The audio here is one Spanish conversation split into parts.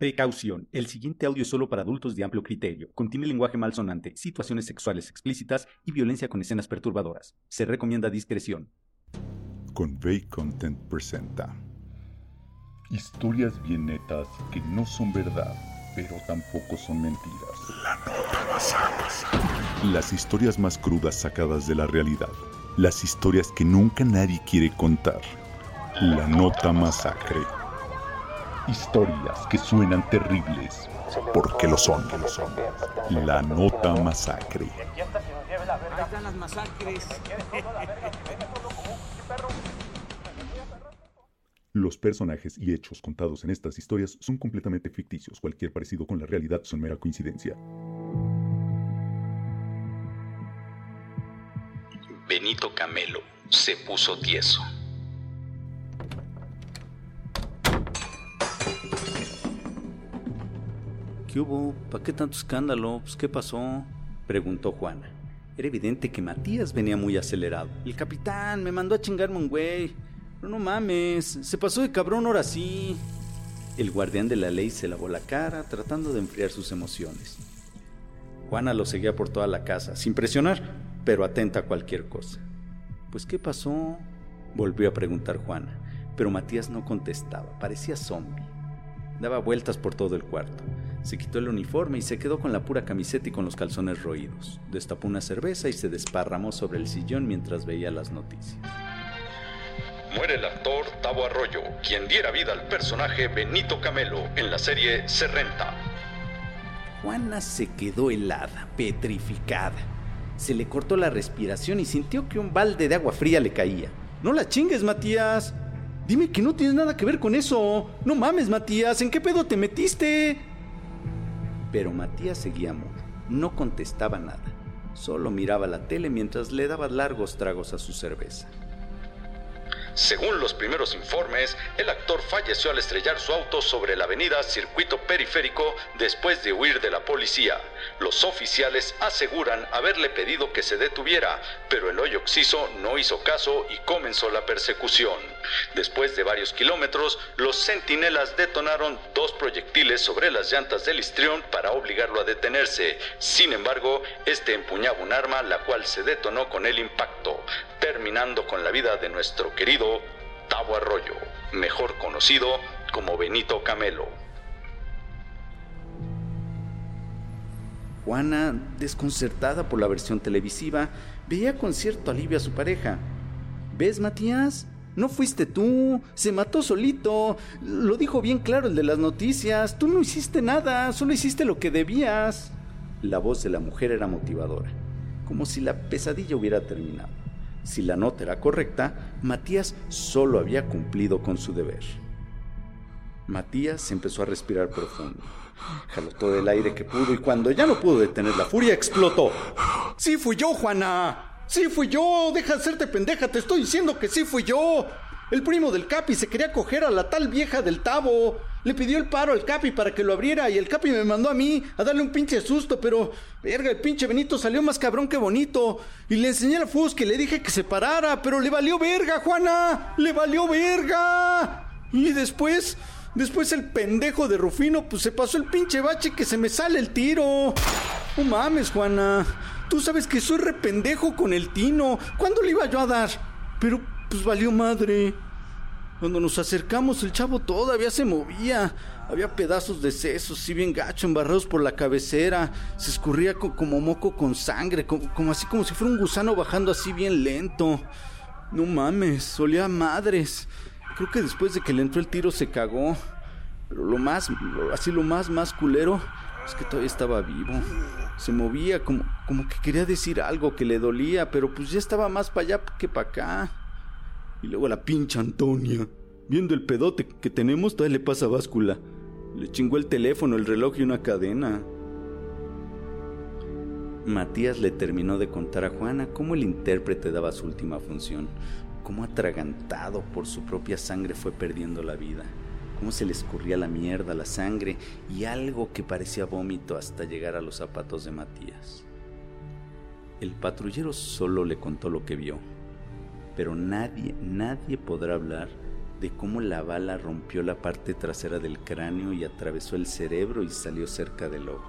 Precaución. El siguiente audio es solo para adultos de amplio criterio. Contiene lenguaje malsonante, situaciones sexuales explícitas y violencia con escenas perturbadoras. Se recomienda discreción. Convey Content presenta historias bien netas que no son verdad, pero tampoco son mentiras. La nota masacre. Las historias más crudas sacadas de la realidad. Las historias que nunca nadie quiere contar. La nota masacre. Historias que suenan terribles, porque lo son. La nota masacre. Ahí están las masacres. Los personajes y hechos contados en estas historias son completamente ficticios. Cualquier parecido con la realidad son mera coincidencia. Benito Camelo se puso tieso. ¿Qué hubo? ¿Para qué tanto escándalo? Pues, ¿Qué pasó? Preguntó Juana. Era evidente que Matías venía muy acelerado. El capitán me mandó a chingarme un güey. Pero no mames, se pasó de cabrón ahora sí. El guardián de la ley se lavó la cara tratando de enfriar sus emociones. Juana lo seguía por toda la casa, sin presionar, pero atenta a cualquier cosa. Pues ¿qué pasó? Volvió a preguntar Juana, pero Matías no contestaba, parecía zombie. Daba vueltas por todo el cuarto. Se quitó el uniforme y se quedó con la pura camiseta y con los calzones roídos. Destapó una cerveza y se desparramó sobre el sillón mientras veía las noticias. Muere el actor Tavo Arroyo, quien diera vida al personaje Benito Camelo en la serie Se Renta. Juana se quedó helada, petrificada. Se le cortó la respiración y sintió que un balde de agua fría le caía. No la chingues, Matías. Dime que no tienes nada que ver con eso. No mames, Matías, ¿en qué pedo te metiste? Pero Matías seguía mudo. No contestaba nada. Solo miraba la tele mientras le daba largos tragos a su cerveza. Según los primeros informes, el actor falleció al estrellar su auto sobre la avenida Circuito Periférico después de huir de la policía. Los oficiales aseguran haberle pedido que se detuviera, pero el hoyo oxiso no hizo caso y comenzó la persecución. Después de varios kilómetros, los centinelas detonaron dos proyectiles sobre las llantas del histrión para obligarlo a detenerse. Sin embargo, este empuñaba un arma la cual se detonó con el impacto, terminando con la vida de nuestro querido Tavo Arroyo, mejor conocido como Benito Camelo. Juana, desconcertada por la versión televisiva, veía con cierto alivio a su pareja. ¿Ves, Matías? No fuiste tú, se mató solito. Lo dijo bien claro el de las noticias. Tú no hiciste nada, solo hiciste lo que debías. La voz de la mujer era motivadora, como si la pesadilla hubiera terminado. Si la nota era correcta, Matías solo había cumplido con su deber. Matías empezó a respirar profundo. Jaló todo el aire que pudo y cuando ya no pudo detener la furia, explotó. ¡Sí fui yo, Juana! ¡Sí fui yo! ¡Deja de serte pendeja! ¡Te estoy diciendo que sí fui yo! El primo del Capi se quería coger a la tal vieja del Tavo. Le pidió el paro al Capi para que lo abriera y el Capi me mandó a mí a darle un pinche susto, pero verga, el pinche Benito salió más cabrón que bonito. Y le enseñé a Fus que le dije que se parara, pero le valió verga, Juana. Le valió verga. Y después, después el pendejo de Rufino, pues se pasó el pinche bache que se me sale el tiro. No mames, Juana. Tú sabes que soy rependejo con el tino. ¿Cuándo le iba yo a dar? Pero pues valió madre. Cuando nos acercamos, el chavo todavía se movía. Había pedazos de sesos, sí bien gacho, embarrados por la cabecera. Se escurría como moco con sangre, como, así como si fuera un gusano bajando así bien lento. No mames, olía a madres. Creo que después de que le entró el tiro se cagó. Pero lo más, así lo más, más culero, es que todavía estaba vivo. Se movía como, como que quería decir algo que le dolía, pero pues ya estaba más para allá que para acá. Y luego la pincha Antonia. Viendo el pedote que tenemos, todavía le pasa báscula. Le chingó el teléfono, el reloj y una cadena. Matías le terminó de contar a Juana cómo el intérprete daba su última función, cómo atragantado por su propia sangre fue perdiendo la vida, cómo se le escurría la mierda, la sangre y algo que parecía vómito hasta llegar a los zapatos de Matías. El patrullero solo le contó lo que vio, pero nadie, nadie podrá hablar de cómo la bala rompió la parte trasera del cráneo y atravesó el cerebro y salió cerca del ojo.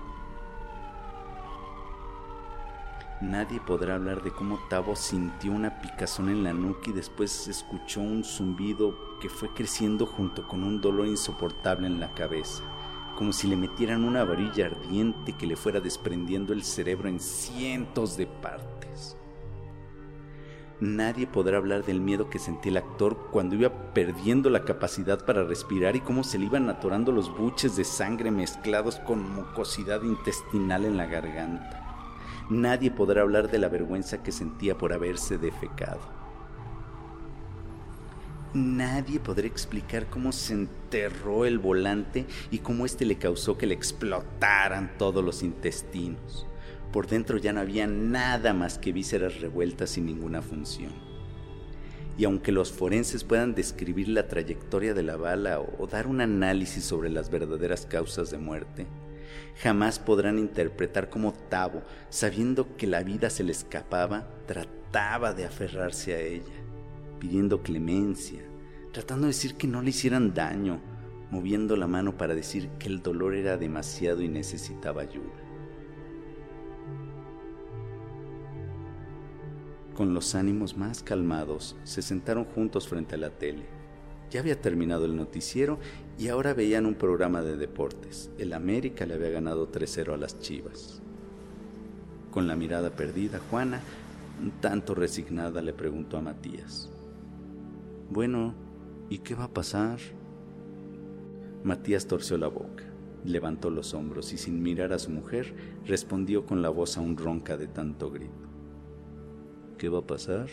Nadie podrá hablar de cómo Tavo sintió una picazón en la nuca y después escuchó un zumbido que fue creciendo junto con un dolor insoportable en la cabeza, como si le metieran una varilla ardiente que le fuera desprendiendo el cerebro en cientos de partes. Nadie podrá hablar del miedo que sentía el actor cuando iba perdiendo la capacidad para respirar y cómo se le iban atorando los buches de sangre mezclados con mucosidad intestinal en la garganta. Nadie podrá hablar de la vergüenza que sentía por haberse defecado. Nadie podrá explicar cómo se enterró el volante y cómo éste le causó que le explotaran todos los intestinos. Por dentro ya no había nada más que vísceras revueltas sin ninguna función. Y aunque los forenses puedan describir la trayectoria de la bala o dar un análisis sobre las verdaderas causas de muerte, jamás podrán interpretar cómo Tavo, sabiendo que la vida se le escapaba, trataba de aferrarse a ella, pidiendo clemencia, tratando de decir que no le hicieran daño, moviendo la mano para decir que el dolor era demasiado y necesitaba ayuda. Con los ánimos más calmados, se sentaron juntos frente a la tele. Ya había terminado el noticiero y ahora veían un programa de deportes. El América le había ganado 3-0 a las Chivas. Con la mirada perdida, Juana, un tanto resignada, le preguntó a Matías. Bueno, ¿y qué va a pasar? Matías torció la boca, levantó los hombros y sin mirar a su mujer, respondió con la voz aún ronca de tanto grito. ¿Qué va a pasar?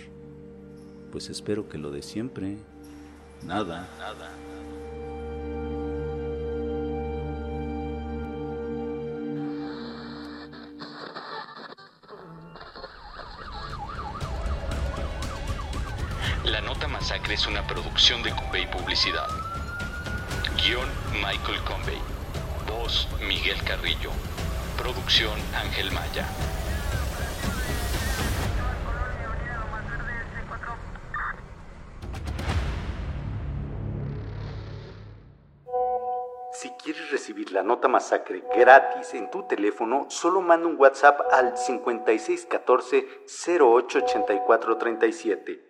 Pues espero que lo de siempre. Nada, nada. La Nota Masacre es una producción de Cubey Publicidad. Guión Michael Convey. Voz Miguel Carrillo. Producción Ángel Maya. Si quieres recibir la nota masacre gratis en tu teléfono, solo manda un WhatsApp al 5614 088437.